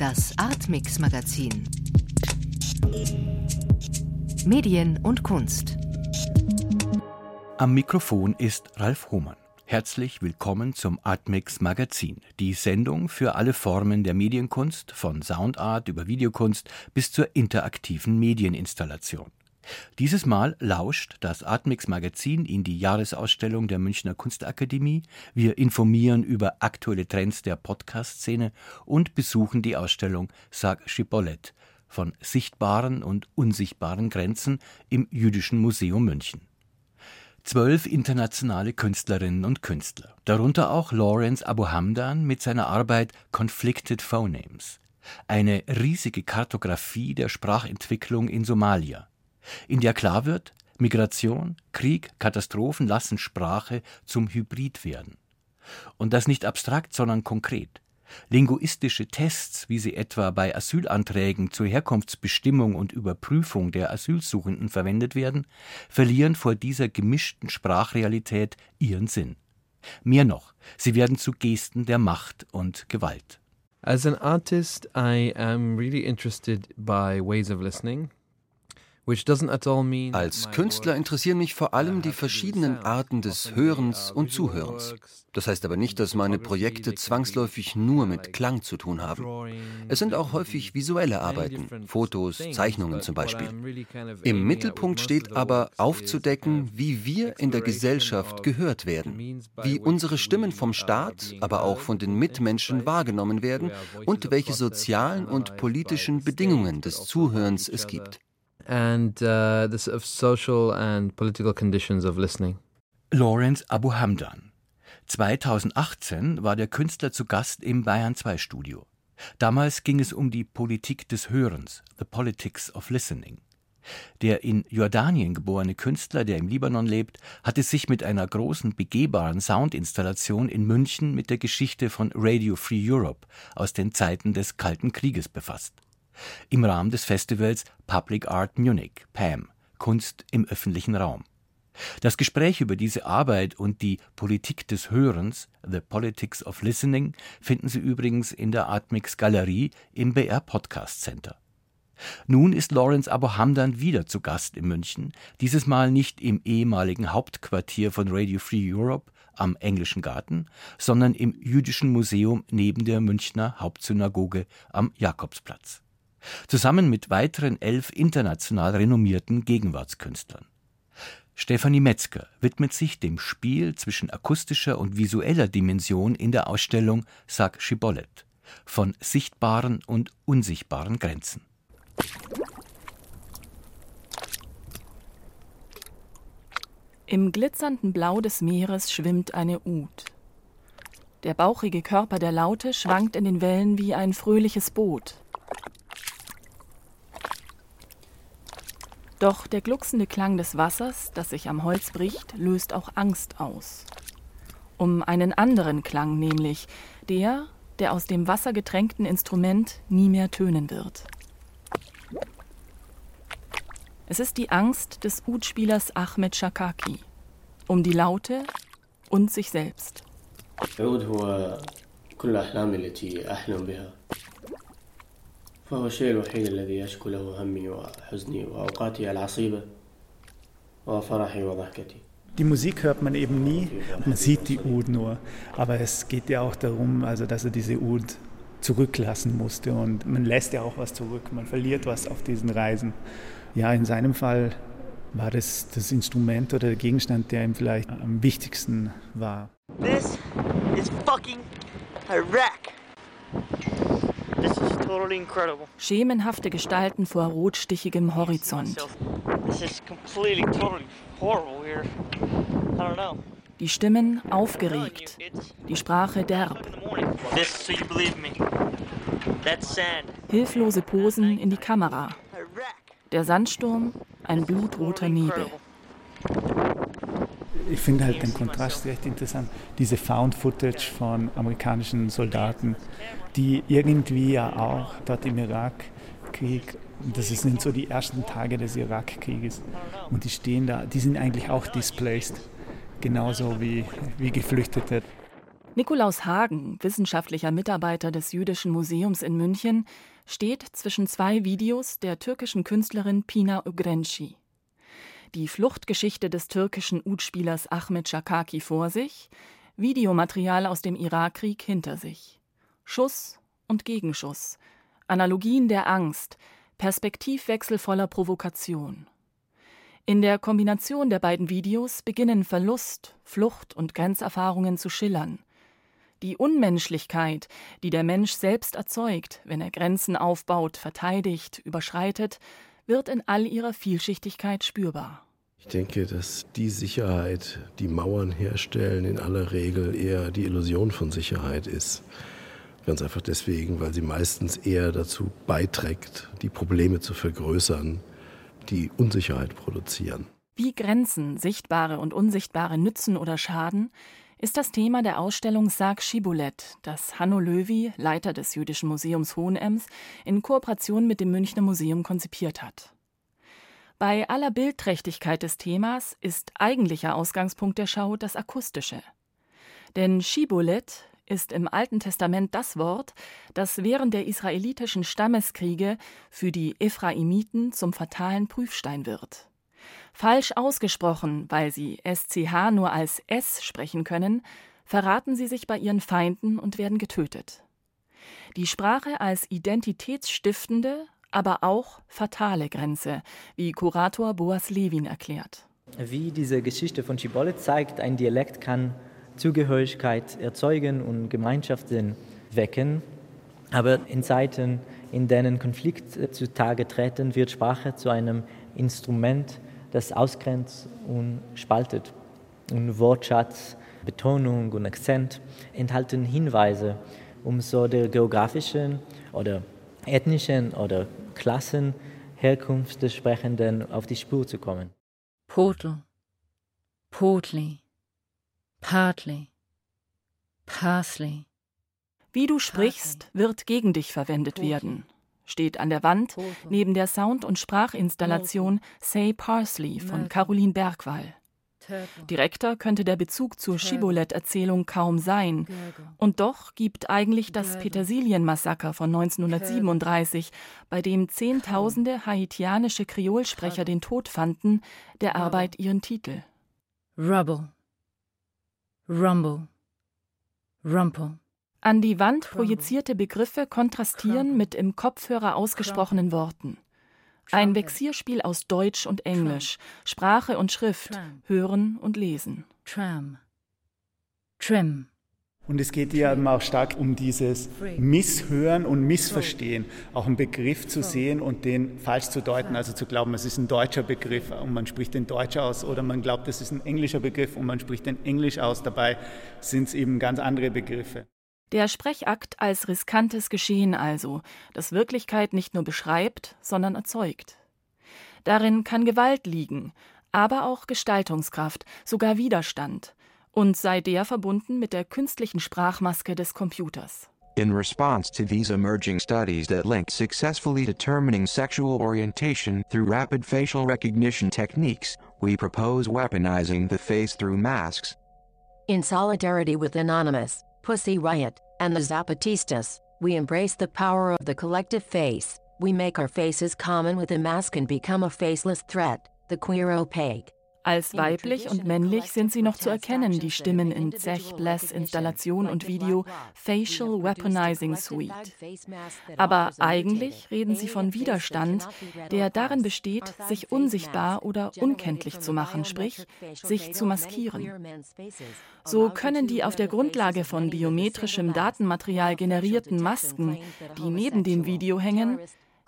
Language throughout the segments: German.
Das Artmix Magazin. Medien und Kunst. Am Mikrofon ist Ralf Hohmann. Herzlich willkommen zum Artmix Magazin, die Sendung für alle Formen der Medienkunst, von Soundart über Videokunst bis zur interaktiven Medieninstallation. Dieses Mal lauscht das Artmix Magazin in die Jahresausstellung der Münchner Kunstakademie. Wir informieren über aktuelle Trends der Podcast-Szene und besuchen die Ausstellung Sag Schibollet von sichtbaren und unsichtbaren Grenzen im Jüdischen Museum München. Zwölf internationale Künstlerinnen und Künstler, darunter auch Lawrence Abu Hamdan mit seiner Arbeit Conflicted Phonemes. Eine riesige Kartografie der Sprachentwicklung in Somalia in der klar wird, Migration, Krieg, Katastrophen lassen Sprache zum Hybrid werden. Und das nicht abstrakt, sondern konkret. Linguistische Tests, wie sie etwa bei Asylanträgen zur Herkunftsbestimmung und Überprüfung der Asylsuchenden verwendet werden, verlieren vor dieser gemischten Sprachrealität ihren Sinn. Mehr noch, sie werden zu Gesten der Macht und Gewalt. As an artist, I am really interested by ways of listening. Als Künstler interessieren mich vor allem die verschiedenen Arten des Hörens und Zuhörens. Das heißt aber nicht, dass meine Projekte zwangsläufig nur mit Klang zu tun haben. Es sind auch häufig visuelle Arbeiten, Fotos, Zeichnungen zum Beispiel. Im Mittelpunkt steht aber aufzudecken, wie wir in der Gesellschaft gehört werden, wie unsere Stimmen vom Staat, aber auch von den Mitmenschen wahrgenommen werden und welche sozialen und politischen Bedingungen des Zuhörens es gibt and uh, the of social and political conditions of listening. Lawrence Abu Hamdan. 2018 war der Künstler zu Gast im Bayern 2 Studio. Damals ging es um die Politik des Hörens, the politics of listening. Der in Jordanien geborene Künstler, der im Libanon lebt, hatte sich mit einer großen begehbaren Soundinstallation in München mit der Geschichte von Radio Free Europe aus den Zeiten des Kalten Krieges befasst im Rahmen des Festivals Public Art Munich, PAM, Kunst im öffentlichen Raum. Das Gespräch über diese Arbeit und die Politik des Hörens, The Politics of Listening, finden Sie übrigens in der Artmix Galerie im BR Podcast Center. Nun ist Lawrence Abu Hamdan wieder zu Gast in München, dieses Mal nicht im ehemaligen Hauptquartier von Radio Free Europe am Englischen Garten, sondern im Jüdischen Museum neben der Münchner Hauptsynagoge am Jakobsplatz zusammen mit weiteren elf international renommierten Gegenwartskünstlern. Stefanie Metzger widmet sich dem Spiel zwischen akustischer und visueller Dimension in der Ausstellung Sag Schibollet von sichtbaren und unsichtbaren Grenzen. Im glitzernden Blau des Meeres schwimmt eine Ud. Der bauchige Körper der Laute schwankt in den Wellen wie ein fröhliches Boot. Doch der glucksende Klang des Wassers, das sich am Holz bricht, löst auch Angst aus. Um einen anderen Klang nämlich, der, der aus dem wassergetränkten Instrument nie mehr tönen wird. Es ist die Angst des Ud-Spielers Ahmed Shakaki. Um die Laute und sich selbst. فهو الشيء الوحيد الذي يشكو له همي وحزني وأوقاتي العصيبة وفرحي وضحكتي. Die Musik hört man eben nie, man sieht die Ud nur. Aber es geht ja auch darum, also dass er diese Ud zurücklassen musste. Und man lässt ja auch was zurück, man verliert was auf diesen Reisen. Ja, in seinem Fall war das das Instrument oder der Gegenstand, der ihm vielleicht am wichtigsten war. This is fucking Iraq. Totally Schemenhafte Gestalten vor rotstichigem Horizont. Die Stimmen aufgeregt, die Sprache derb. Hilflose Posen in die Kamera. Der Sandsturm, ein blutroter Nebel. Ich finde halt den Kontrast recht interessant. Diese Found Footage von amerikanischen Soldaten, die irgendwie ja auch dort im Irakkrieg, das sind so die ersten Tage des Irakkrieges, und die stehen da, die sind eigentlich auch displaced, genauso wie, wie Geflüchtete. Nikolaus Hagen, wissenschaftlicher Mitarbeiter des Jüdischen Museums in München, steht zwischen zwei Videos der türkischen Künstlerin Pina Ögrenci. Die Fluchtgeschichte des türkischen Udspielers Ahmed Shakaki vor sich, Videomaterial aus dem Irakkrieg hinter sich. Schuss und Gegenschuss, Analogien der Angst, Perspektivwechsel voller Provokation. In der Kombination der beiden Videos beginnen Verlust, Flucht und Grenzerfahrungen zu schillern. Die Unmenschlichkeit, die der Mensch selbst erzeugt, wenn er Grenzen aufbaut, verteidigt, überschreitet, wird in all ihrer Vielschichtigkeit spürbar. Ich denke, dass die Sicherheit, die Mauern herstellen, in aller Regel eher die Illusion von Sicherheit ist. Ganz einfach deswegen, weil sie meistens eher dazu beiträgt, die Probleme zu vergrößern, die Unsicherheit produzieren. Wie Grenzen, sichtbare und unsichtbare nützen oder schaden, ist das Thema der Ausstellung Sarg Schibolet, das Hanno Löwy, Leiter des Jüdischen Museums Hohenems, in Kooperation mit dem Münchner Museum konzipiert hat. Bei aller Bildträchtigkeit des Themas ist eigentlicher Ausgangspunkt der Schau das Akustische. Denn Schibolet ist im Alten Testament das Wort, das während der israelitischen Stammeskriege für die Ephraimiten zum fatalen Prüfstein wird. Falsch ausgesprochen, weil sie SCH nur als S sprechen können, verraten sie sich bei ihren Feinden und werden getötet. Die Sprache als identitätsstiftende, aber auch fatale Grenze, wie Kurator Boas Levin erklärt. Wie diese Geschichte von Schibolle zeigt, ein Dialekt kann Zugehörigkeit erzeugen und Gemeinschaftssinn wecken. Aber in Zeiten, in denen Konflikte zutage treten, wird Sprache zu einem Instrument, das ausgrenzt und spaltet. Und Wortschatz, Betonung und Akzent enthalten Hinweise, um so der geografischen oder ethnischen oder Klassenherkunft des Sprechenden auf die Spur zu kommen. Portal, Portly, Partly, Parsley. Wie du sprichst, wird gegen dich verwendet werden. Steht an der Wand neben der Sound- und Sprachinstallation Say Parsley von Caroline Bergwall. Direkter könnte der Bezug zur Shibboleth-Erzählung kaum sein. Und doch gibt eigentlich das Petersilienmassaker von 1937, bei dem Zehntausende haitianische Kreolsprecher den Tod fanden, der Arbeit ihren Titel. Rubble. Rumble. Rumple. An die Wand projizierte Begriffe kontrastieren mit im Kopfhörer ausgesprochenen Worten. Ein Vexierspiel aus Deutsch und Englisch, Sprache und Schrift, Hören und Lesen. Tram. Trim. Und es geht ja auch stark um dieses Misshören und Missverstehen, auch einen Begriff zu sehen und den falsch zu deuten, also zu glauben, es ist ein deutscher Begriff und man spricht den Deutsch aus oder man glaubt, es ist ein englischer Begriff und man spricht den Englisch aus. Dabei sind es eben ganz andere Begriffe. Der Sprechakt als riskantes Geschehen also, das Wirklichkeit nicht nur beschreibt, sondern erzeugt. Darin kann Gewalt liegen, aber auch Gestaltungskraft, sogar Widerstand, und sei der verbunden mit der künstlichen Sprachmaske des Computers. In response to these emerging studies that link successfully determining sexual orientation through rapid facial recognition techniques, we propose weaponizing the face through masks. In solidarity with Anonymous, Pussy Riot, and the Zapatistas, we embrace the power of the collective face. We make our faces common with a mask and become a faceless threat, the queer opaque. Als weiblich und männlich sind sie noch zu erkennen, die Stimmen in Zech Bless Installation und Video Facial Weaponizing Suite. Aber eigentlich reden sie von Widerstand, der darin besteht, sich unsichtbar oder unkenntlich zu machen, sprich, sich zu maskieren. So können die auf der Grundlage von biometrischem Datenmaterial generierten Masken, die neben dem Video hängen,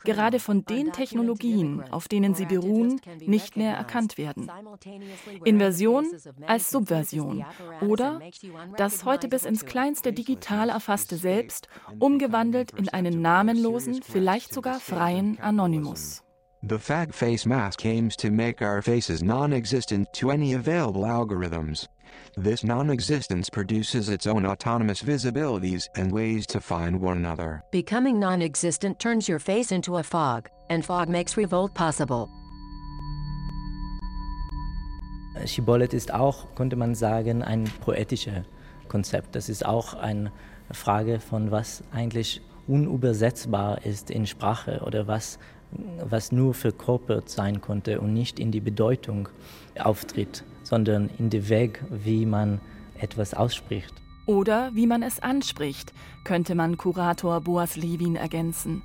gerade von den Technologien, auf denen sie beruhen, nicht mehr erkannt werden. Inversion als Subversion oder das heute bis ins kleinste digital erfasste Selbst umgewandelt in einen namenlosen, vielleicht sogar freien Anonymous. The fag face mask aims to make our faces non-existent to any available algorithms. This non-existence produces its own autonomous visibilities and ways to find one another. Becoming non-existent turns your face into a fog, and fog makes revolt possible. Shibboleth ist auch, könnte man sagen, ein poetischer Konzept. Das ist auch eine Frage von, was eigentlich unübersetzbar ist in Sprache oder was, was nur verkörpert sein konnte und nicht in die Bedeutung auftritt, sondern in den Weg, wie man etwas ausspricht. Oder wie man es anspricht, könnte man Kurator Boas Levin ergänzen.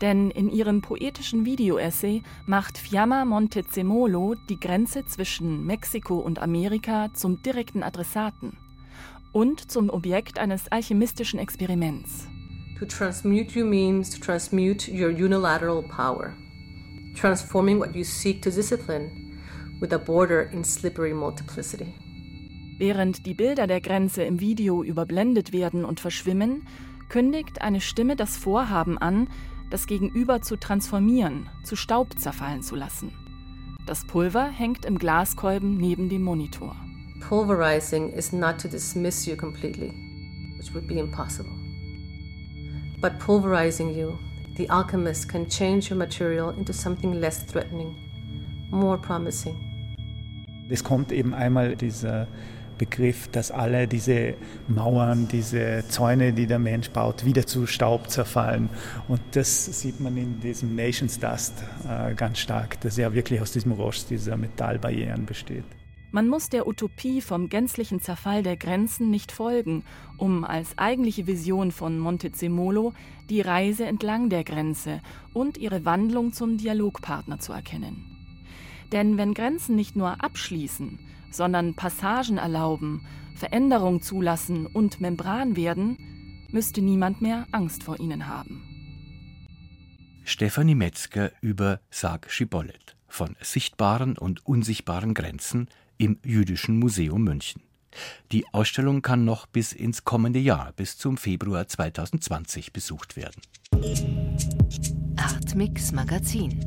Denn in ihrem poetischen Videoessay macht Fiamma Montezemolo die Grenze zwischen Mexiko und Amerika zum direkten Adressaten und zum Objekt eines alchemistischen Experiments. To transmute you means to transmute your unilateral power, transforming what you seek to discipline with a border in slippery multiplicity. Während die Bilder der Grenze im Video überblendet werden und verschwimmen, kündigt eine Stimme das Vorhaben an, das Gegenüber zu transformieren, zu Staub zerfallen zu lassen. Das Pulver hängt im Glaskolben neben dem Monitor. Pulverizing is not to dismiss you completely, which would be impossible. But pulverizing you, the alchemist can change your material into something less threatening, more promising. Es kommt eben einmal dieser Begriff, dass alle diese Mauern, diese Zäune, die der Mensch baut, wieder zu Staub zerfallen. Und das sieht man in diesem Nations Dust äh, ganz stark, dass er wirklich aus diesem Rost dieser Metallbarrieren besteht. Man muss der Utopie vom gänzlichen Zerfall der Grenzen nicht folgen, um als eigentliche Vision von Montezemolo die Reise entlang der Grenze und ihre Wandlung zum Dialogpartner zu erkennen. Denn wenn Grenzen nicht nur abschließen, sondern Passagen erlauben, Veränderung zulassen und Membran werden, müsste niemand mehr Angst vor ihnen haben. Stefanie Metzger über Sag Schibollet von sichtbaren und unsichtbaren Grenzen im Jüdischen Museum München. Die Ausstellung kann noch bis ins kommende Jahr, bis zum Februar 2020 besucht werden. Artmix Magazin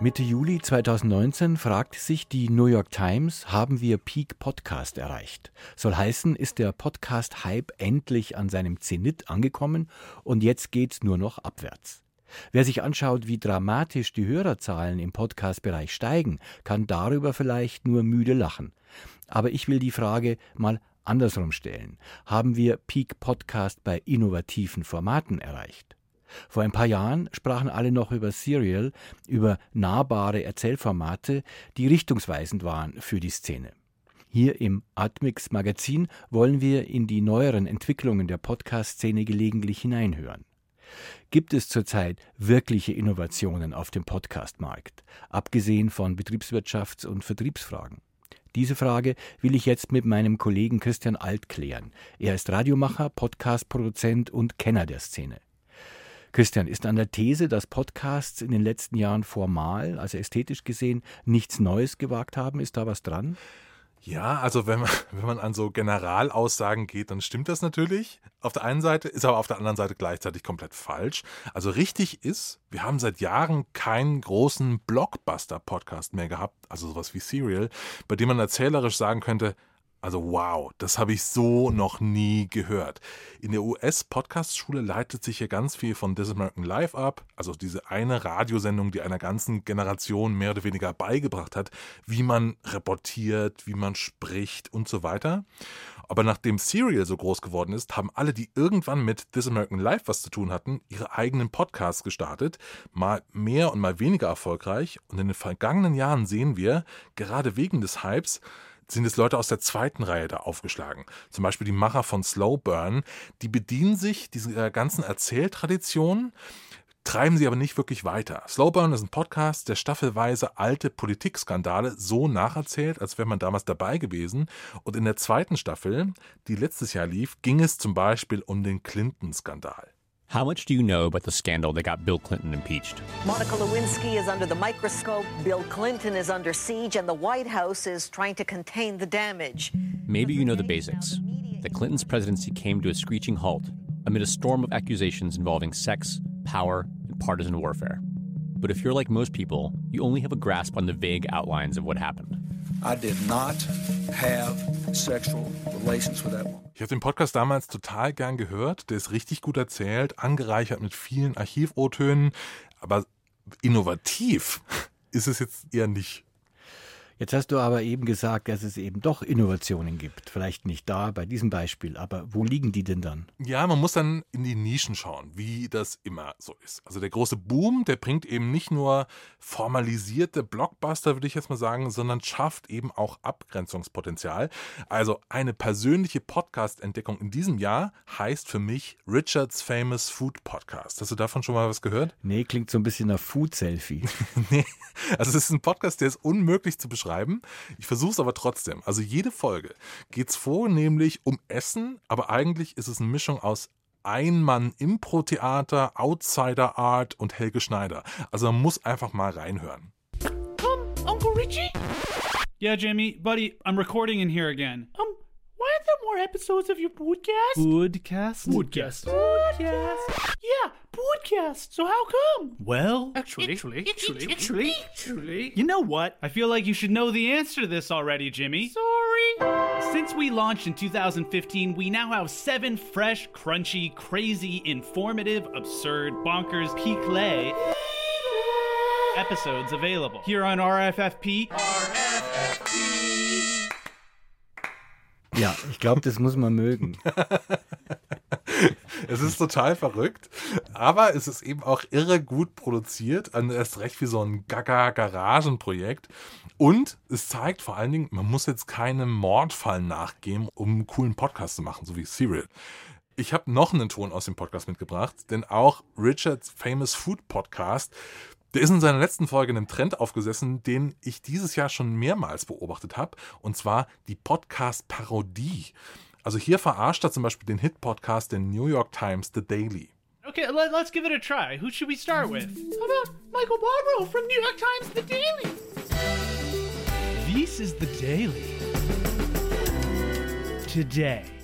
Mitte Juli 2019 fragt sich die New York Times, haben wir Peak Podcast erreicht? Soll heißen, ist der Podcast-Hype endlich an seinem Zenit angekommen und jetzt geht's nur noch abwärts. Wer sich anschaut, wie dramatisch die Hörerzahlen im Podcast-Bereich steigen, kann darüber vielleicht nur müde lachen. Aber ich will die Frage mal andersrum stellen. Haben wir Peak Podcast bei innovativen Formaten erreicht? Vor ein paar Jahren sprachen alle noch über Serial, über nahbare Erzählformate, die richtungsweisend waren für die Szene. Hier im Atmix Magazin wollen wir in die neueren Entwicklungen der Podcast-Szene gelegentlich hineinhören. Gibt es zurzeit wirkliche Innovationen auf dem Podcast-Markt, abgesehen von Betriebswirtschafts- und Vertriebsfragen? Diese Frage will ich jetzt mit meinem Kollegen Christian Alt klären. Er ist Radiomacher, Podcast-Produzent und Kenner der Szene. Christian, ist an der These, dass Podcasts in den letzten Jahren formal, also ästhetisch gesehen, nichts Neues gewagt haben, ist da was dran? Ja, also wenn man, wenn man an so Generalaussagen geht, dann stimmt das natürlich. Auf der einen Seite ist aber auf der anderen Seite gleichzeitig komplett falsch. Also richtig ist, wir haben seit Jahren keinen großen Blockbuster-Podcast mehr gehabt, also sowas wie Serial, bei dem man erzählerisch sagen könnte, also wow, das habe ich so noch nie gehört. In der US-Podcast-Schule leitet sich hier ganz viel von This American Life ab, also diese eine Radiosendung, die einer ganzen Generation mehr oder weniger beigebracht hat, wie man reportiert, wie man spricht und so weiter. Aber nachdem Serial so groß geworden ist, haben alle, die irgendwann mit This American Life was zu tun hatten, ihre eigenen Podcasts gestartet, mal mehr und mal weniger erfolgreich. Und in den vergangenen Jahren sehen wir, gerade wegen des Hypes, sind es Leute aus der zweiten Reihe da aufgeschlagen. Zum Beispiel die Macher von Slow Burn, die bedienen sich dieser ganzen Erzähltradition, treiben sie aber nicht wirklich weiter. Slow Burn ist ein Podcast, der staffelweise alte Politikskandale so nacherzählt, als wäre man damals dabei gewesen. Und in der zweiten Staffel, die letztes Jahr lief, ging es zum Beispiel um den Clinton-Skandal. How much do you know about the scandal that got Bill Clinton impeached? Monica Lewinsky is under the microscope, Bill Clinton is under siege, and the White House is trying to contain the damage. Maybe you know the basics. The Clintons' presidency came to a screeching halt amid a storm of accusations involving sex, power, and partisan warfare. But if you're like most people, you only have a grasp on the vague outlines of what happened. I did not have sexual relations with that woman. Ich habe den Podcast damals total gern gehört. Der ist richtig gut erzählt, angereichert mit vielen Archiv-O-Tönen, aber innovativ ist es jetzt eher nicht. Jetzt hast du aber eben gesagt, dass es eben doch Innovationen gibt. Vielleicht nicht da bei diesem Beispiel, aber wo liegen die denn dann? Ja, man muss dann in die Nischen schauen, wie das immer so ist. Also der große Boom, der bringt eben nicht nur formalisierte Blockbuster, würde ich jetzt mal sagen, sondern schafft eben auch Abgrenzungspotenzial. Also eine persönliche Podcast-Entdeckung in diesem Jahr heißt für mich Richards Famous Food Podcast. Hast du davon schon mal was gehört? Nee, klingt so ein bisschen nach Food-Selfie. nee, also es ist ein Podcast, der ist unmöglich zu beschreiben schreiben. Ich versuche es aber trotzdem. Also jede Folge geht es vornehmlich um Essen, aber eigentlich ist es eine Mischung aus Ein-Mann-Impro-Theater, Outsider-Art und Helge Schneider. Also man muss einfach mal reinhören. Um, Uncle Richie? Yeah, Jimmy, buddy, I'm recording in here again. Um, why aren't there more episodes of your podcast? Podcast? Podcast. Podcast. Yeah, podcast. So how come? Well, actually, actually, actually, actually, actually, you know what? I feel like you should know the answer to this already, Jimmy. Sorry. Since we launched in 2015, we now have seven fresh, crunchy, crazy, informative, absurd, bonkers, piqué episodes available here on RFFP. RFFP. Ja, ich glaube, das muss man mögen. es ist total verrückt, aber es ist eben auch irre gut produziert, erst recht wie so ein Gaga-Garagenprojekt. Und es zeigt vor allen Dingen, man muss jetzt keinem Mordfall nachgeben, um einen coolen Podcast zu machen, so wie Serial. Ich habe noch einen Ton aus dem Podcast mitgebracht, denn auch Richards Famous Food Podcast der ist in seiner letzten Folge einem Trend aufgesessen, den ich dieses Jahr schon mehrmals beobachtet habe, und zwar die Podcast-Parodie. Also hier verarscht er zum Beispiel den Hit-Podcast der New York Times, The Daily. Okay, let, us give it a try. Who should we start with? How about Michael Barbaro from New York Times, The Daily? This is The Daily. Today.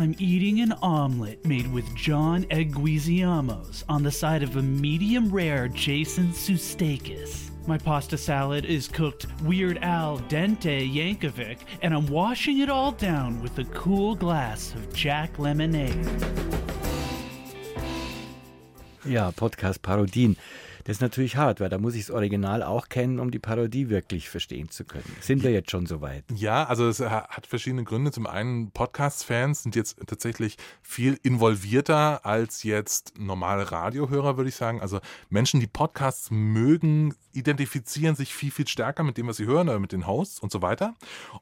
I'm eating an omelet made with John Eguiziamos on the side of a medium rare Jason Sustakis. My pasta salad is cooked Weird Al Dente Yankovic, and I'm washing it all down with a cool glass of Jack Lemonade. Ja, Podcast-Parodien. Das ist natürlich hart, weil da muss ich das Original auch kennen, um die Parodie wirklich verstehen zu können. Sind wir jetzt schon so weit? Ja, also es hat verschiedene Gründe. Zum einen, Podcast-Fans sind jetzt tatsächlich viel involvierter als jetzt normale Radiohörer, würde ich sagen. Also Menschen, die Podcasts mögen, identifizieren sich viel, viel stärker mit dem, was sie hören oder mit den Hosts und so weiter.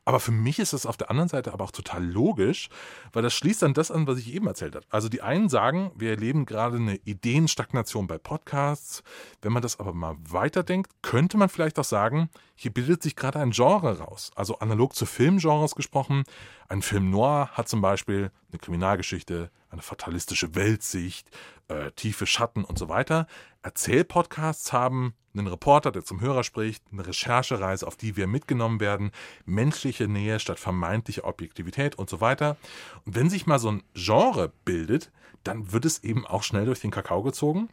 Aber für mich ist das auf der anderen Seite aber auch total logisch, weil das schließt dann das an, was ich eben erzählt habe. Also die einen sagen, wir erleben gerade eine Ideenstagnation bei Podcasts. Wenn man das aber mal weiterdenkt, könnte man vielleicht auch sagen, hier bildet sich gerade ein Genre raus. Also analog zu Filmgenres gesprochen. Ein Film noir hat zum Beispiel eine Kriminalgeschichte, eine fatalistische Weltsicht, äh, tiefe Schatten und so weiter. Erzählpodcasts haben einen Reporter, der zum Hörer spricht, eine Recherchereise, auf die wir mitgenommen werden, menschliche Nähe statt vermeintlicher Objektivität und so weiter. Und wenn sich mal so ein Genre bildet, dann wird es eben auch schnell durch den Kakao gezogen.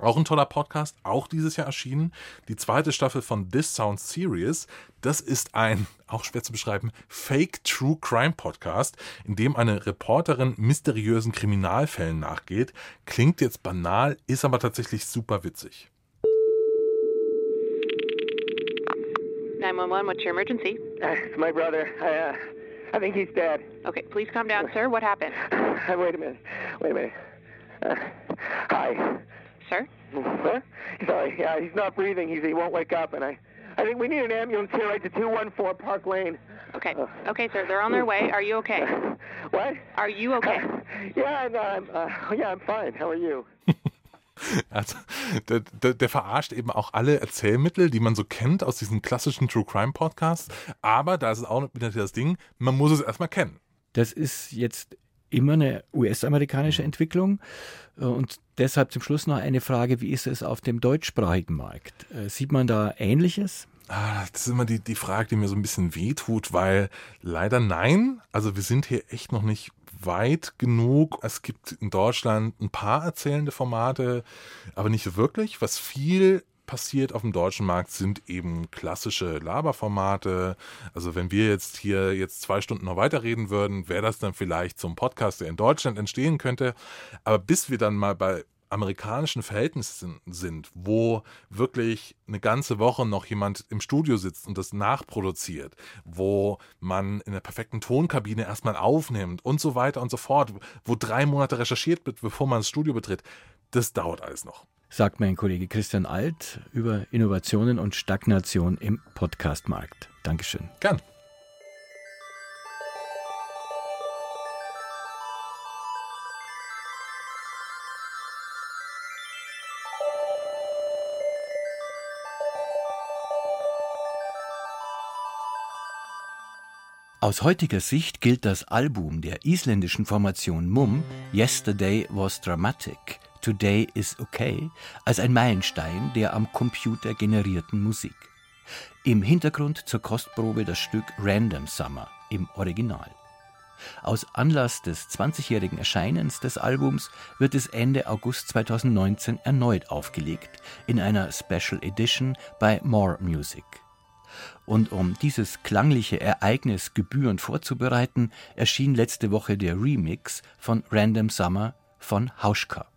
Auch ein toller Podcast, auch dieses Jahr erschienen. Die zweite Staffel von This Sounds Serious. Das ist ein, auch schwer zu beschreiben, Fake True Crime Podcast, in dem eine Reporterin mysteriösen Kriminalfällen nachgeht. Klingt jetzt banal, ist aber tatsächlich super witzig. 911, what's your emergency? Uh, it's my brother. I, uh, I think he's dead. Okay, please calm down, sir. What happened? Uh, wait a minute. Wait a minute. Uh, hi. Sir? Huh? Sorry, yeah, he's not breathing. He's, he won't wake up, and I, I think we need an ambulance here right to 214 Park Lane. Okay. Okay, sir. They're on their way. Are you okay? What? Are you okay? yeah, no, I'm, uh, yeah, I'm fine. How are you? Also, der, der, der, verarscht eben auch alle Erzählmittel, die man so kennt aus diesen klassischen True Crime Podcasts. Aber da ist es auch wieder das Ding, man muss es erstmal kennen. Das ist jetzt immer eine US-amerikanische Entwicklung. Und deshalb zum Schluss noch eine Frage, wie ist es auf dem deutschsprachigen Markt? Äh, sieht man da Ähnliches? Ah, das ist immer die, die Frage, die mir so ein bisschen wehtut, weil leider nein. Also wir sind hier echt noch nicht weit genug. Es gibt in Deutschland ein paar erzählende Formate, aber nicht wirklich. Was viel passiert auf dem deutschen Markt, sind eben klassische Laberformate. Also wenn wir jetzt hier jetzt zwei Stunden noch weiterreden würden, wäre das dann vielleicht zum Podcast, der in Deutschland entstehen könnte. Aber bis wir dann mal bei amerikanischen Verhältnissen sind, wo wirklich eine ganze Woche noch jemand im Studio sitzt und das nachproduziert, wo man in der perfekten Tonkabine erstmal aufnimmt und so weiter und so fort, wo drei Monate recherchiert wird, bevor man das Studio betritt, das dauert alles noch. Sagt mein Kollege Christian Alt über Innovationen und Stagnation im Podcastmarkt. Dankeschön. Gern. Aus heutiger Sicht gilt das Album der isländischen Formation Mum Yesterday was dramatic, Today is okay als ein Meilenstein der am Computer generierten Musik. Im Hintergrund zur Kostprobe das Stück Random Summer im Original. Aus Anlass des 20-jährigen Erscheinens des Albums wird es Ende August 2019 erneut aufgelegt in einer Special Edition bei More Music. Und um dieses klangliche Ereignis gebührend vorzubereiten, erschien letzte Woche der Remix von Random Summer von Hauschka.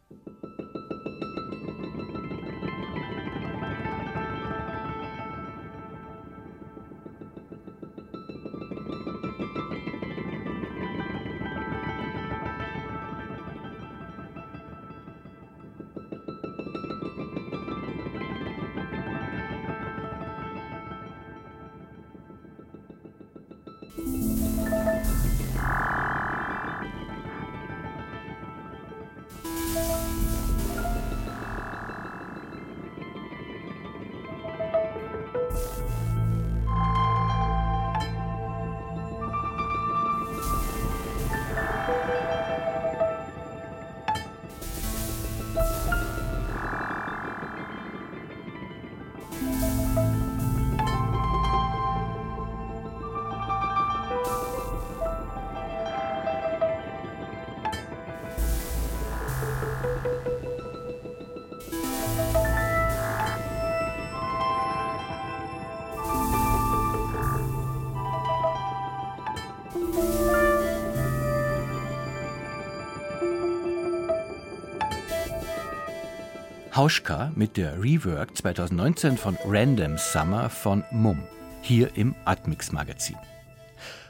Hauschka mit der Rework 2019 von Random Summer von Mum, hier im Atmix Magazin.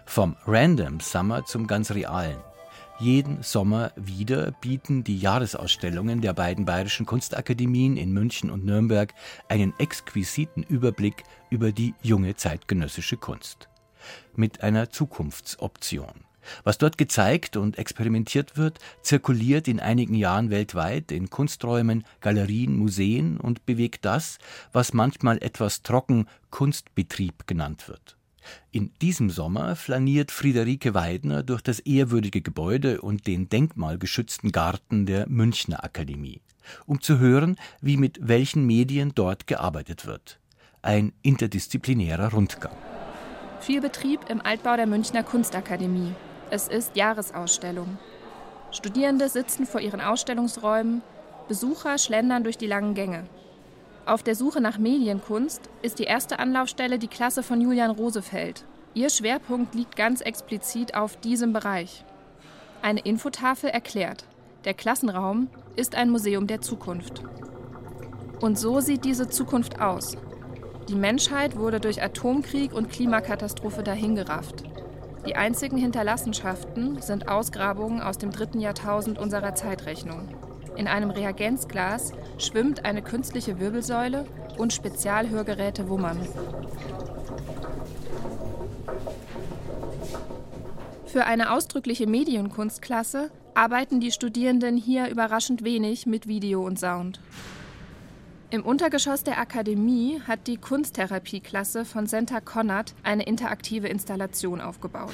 Vom Random Summer zum ganz realen. Jeden Sommer wieder bieten die Jahresausstellungen der beiden bayerischen Kunstakademien in München und Nürnberg einen exquisiten Überblick über die junge zeitgenössische Kunst. Mit einer Zukunftsoption. Was dort gezeigt und experimentiert wird, zirkuliert in einigen Jahren weltweit in Kunsträumen, Galerien, Museen und bewegt das, was manchmal etwas trocken Kunstbetrieb genannt wird. In diesem Sommer flaniert Friederike Weidner durch das ehrwürdige Gebäude und den denkmalgeschützten Garten der Münchner Akademie, um zu hören, wie mit welchen Medien dort gearbeitet wird. Ein interdisziplinärer Rundgang. Viel Betrieb im Altbau der Münchner Kunstakademie. Es ist Jahresausstellung. Studierende sitzen vor ihren Ausstellungsräumen, Besucher schlendern durch die langen Gänge. Auf der Suche nach Medienkunst ist die erste Anlaufstelle die Klasse von Julian Rosefeld. Ihr Schwerpunkt liegt ganz explizit auf diesem Bereich. Eine Infotafel erklärt, der Klassenraum ist ein Museum der Zukunft. Und so sieht diese Zukunft aus. Die Menschheit wurde durch Atomkrieg und Klimakatastrophe dahingerafft. Die einzigen Hinterlassenschaften sind Ausgrabungen aus dem dritten Jahrtausend unserer Zeitrechnung. In einem Reagenzglas schwimmt eine künstliche Wirbelsäule und Spezialhörgeräte wummern. Für eine ausdrückliche Medienkunstklasse arbeiten die Studierenden hier überraschend wenig mit Video und Sound. Im Untergeschoss der Akademie hat die Kunsttherapieklasse von Senta Konrad eine interaktive Installation aufgebaut.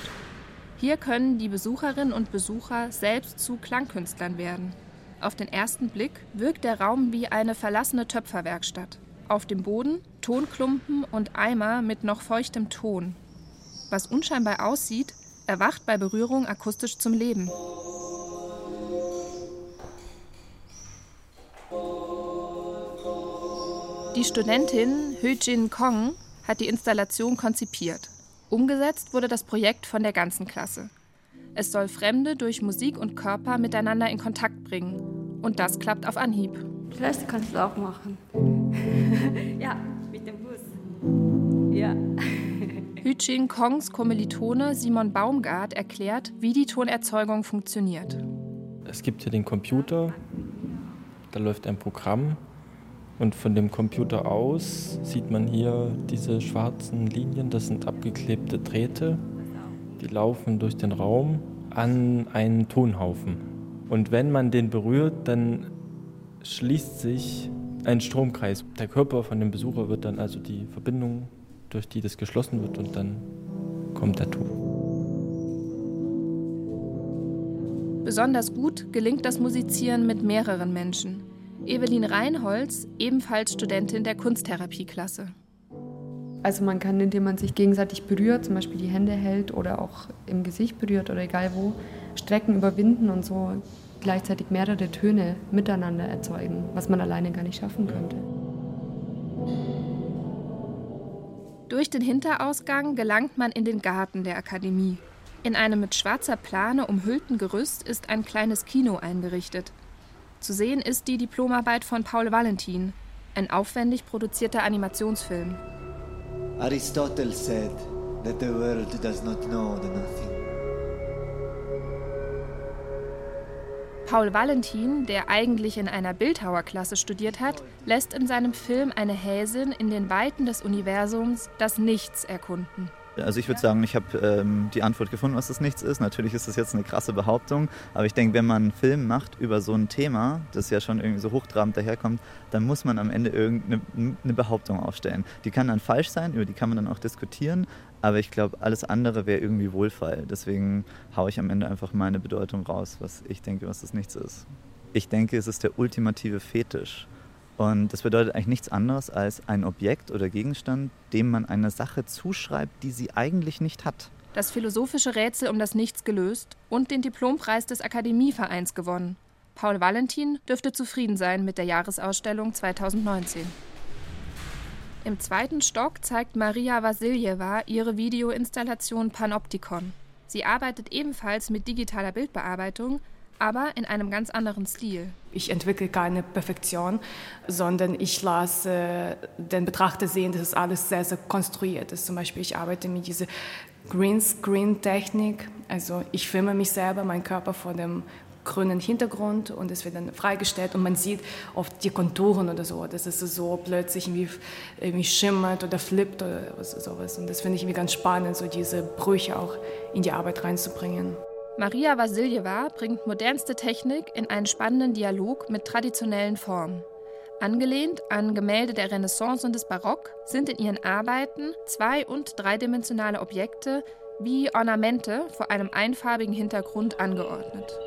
Hier können die Besucherinnen und Besucher selbst zu Klangkünstlern werden. Auf den ersten Blick wirkt der Raum wie eine verlassene Töpferwerkstatt. Auf dem Boden Tonklumpen und Eimer mit noch feuchtem Ton. Was unscheinbar aussieht, erwacht bei Berührung akustisch zum Leben. Die Studentin Höjin Kong hat die Installation konzipiert. Umgesetzt wurde das Projekt von der ganzen Klasse. Es soll Fremde durch Musik und Körper miteinander in Kontakt bringen Und das klappt auf Anhieb. Vielleicht kannst du auch machen. ja, mit dem Bus. Ja. Hüchin Kongs Kommilitone Simon Baumgart erklärt, wie die Tonerzeugung funktioniert. Es gibt hier den Computer, da läuft ein Programm und von dem Computer aus sieht man hier diese schwarzen Linien, das sind abgeklebte Drähte, die laufen durch den Raum an einen Tonhaufen. Und wenn man den berührt, dann schließt sich ein Stromkreis. Der Körper von dem Besucher wird dann also die Verbindung, durch die das geschlossen wird und dann kommt der Ton. Besonders gut gelingt das Musizieren mit mehreren Menschen. Evelyn Reinholz, ebenfalls Studentin der Kunsttherapieklasse. Also man kann, indem man sich gegenseitig berührt, zum Beispiel die Hände hält oder auch im Gesicht berührt oder egal wo, Strecken überwinden und so gleichzeitig mehrere Töne miteinander erzeugen, was man alleine gar nicht schaffen könnte. Durch den Hinterausgang gelangt man in den Garten der Akademie. In einem mit schwarzer Plane umhüllten Gerüst ist ein kleines Kino eingerichtet. Zu sehen ist die Diplomarbeit von Paul Valentin, ein aufwendig produzierter Animationsfilm. Aristotle said that the world does not know the nothing. Paul Valentin, der eigentlich in einer Bildhauerklasse studiert hat, lässt in seinem Film eine Häsin in den Weiten des Universums das Nichts erkunden. Also ich würde sagen, ich habe ähm, die Antwort gefunden, was das Nichts ist. Natürlich ist das jetzt eine krasse Behauptung, aber ich denke, wenn man einen Film macht über so ein Thema, das ja schon irgendwie so hochtrabend daherkommt, dann muss man am Ende irgendeine eine Behauptung aufstellen. Die kann dann falsch sein, über die kann man dann auch diskutieren, aber ich glaube, alles andere wäre irgendwie Wohlfall. Deswegen haue ich am Ende einfach meine Bedeutung raus, was ich denke, was das Nichts ist. Ich denke, es ist der ultimative Fetisch. Und das bedeutet eigentlich nichts anderes als ein Objekt oder Gegenstand, dem man eine Sache zuschreibt, die sie eigentlich nicht hat. Das philosophische Rätsel um das Nichts gelöst und den Diplompreis des Akademievereins gewonnen. Paul Valentin dürfte zufrieden sein mit der Jahresausstellung 2019. Im zweiten Stock zeigt Maria Vasiljewa ihre Videoinstallation Panoptikon. Sie arbeitet ebenfalls mit digitaler Bildbearbeitung, aber in einem ganz anderen Stil. Ich entwickle keine Perfektion, sondern ich lasse den Betrachter sehen, dass es alles sehr, sehr konstruiert ist. Zum Beispiel, ich arbeite mit dieser Greenscreen-Technik. Also ich filme mich selber, meinen Körper vor dem grünen Hintergrund und es wird dann freigestellt und man sieht oft die Konturen oder so, dass es so plötzlich irgendwie, irgendwie schimmert oder flippt oder sowas. Und das finde ich irgendwie ganz spannend, so diese Brüche auch in die Arbeit reinzubringen. Maria Vasiljewa bringt modernste Technik in einen spannenden Dialog mit traditionellen Formen. Angelehnt an Gemälde der Renaissance und des Barock sind in ihren Arbeiten zwei- und dreidimensionale Objekte wie Ornamente vor einem einfarbigen Hintergrund angeordnet.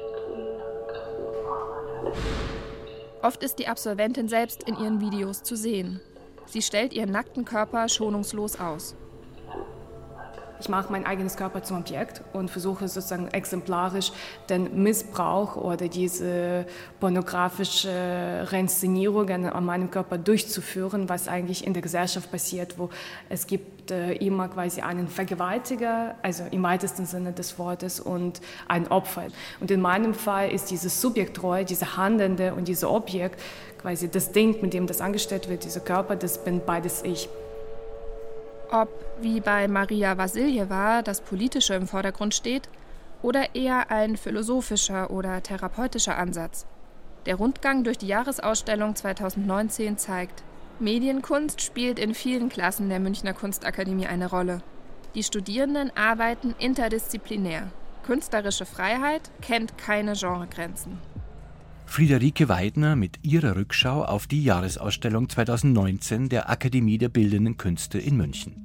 Oft ist die Absolventin selbst in ihren Videos zu sehen. Sie stellt ihren nackten Körper schonungslos aus. Ich mache mein eigenes Körper zum Objekt und versuche sozusagen exemplarisch den Missbrauch oder diese pornografische Reinszenierungen an meinem Körper durchzuführen, was eigentlich in der Gesellschaft passiert, wo es gibt äh, immer quasi einen Vergewaltiger, also im weitesten Sinne des Wortes, und ein Opfer. Und in meinem Fall ist diese Subjektreue, diese Handelnde und dieses Objekt, quasi das Ding, mit dem das angestellt wird, dieser Körper, das bin beides ich. Ob, wie bei Maria Vasiljewa, das Politische im Vordergrund steht oder eher ein philosophischer oder therapeutischer Ansatz. Der Rundgang durch die Jahresausstellung 2019 zeigt, Medienkunst spielt in vielen Klassen der Münchner Kunstakademie eine Rolle. Die Studierenden arbeiten interdisziplinär. Künstlerische Freiheit kennt keine Genregrenzen. Friederike Weidner mit ihrer Rückschau auf die Jahresausstellung 2019 der Akademie der Bildenden Künste in München.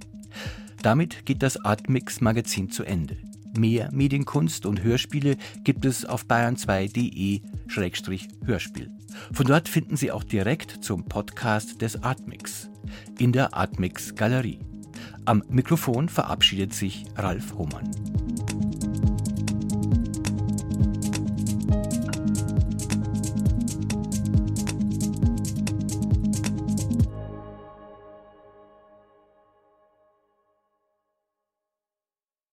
Damit geht das Artmix Magazin zu Ende. Mehr Medienkunst und Hörspiele gibt es auf bayern2.de-hörspiel. Von dort finden Sie auch direkt zum Podcast des Artmix in der Artmix Galerie. Am Mikrofon verabschiedet sich Ralf Hohmann.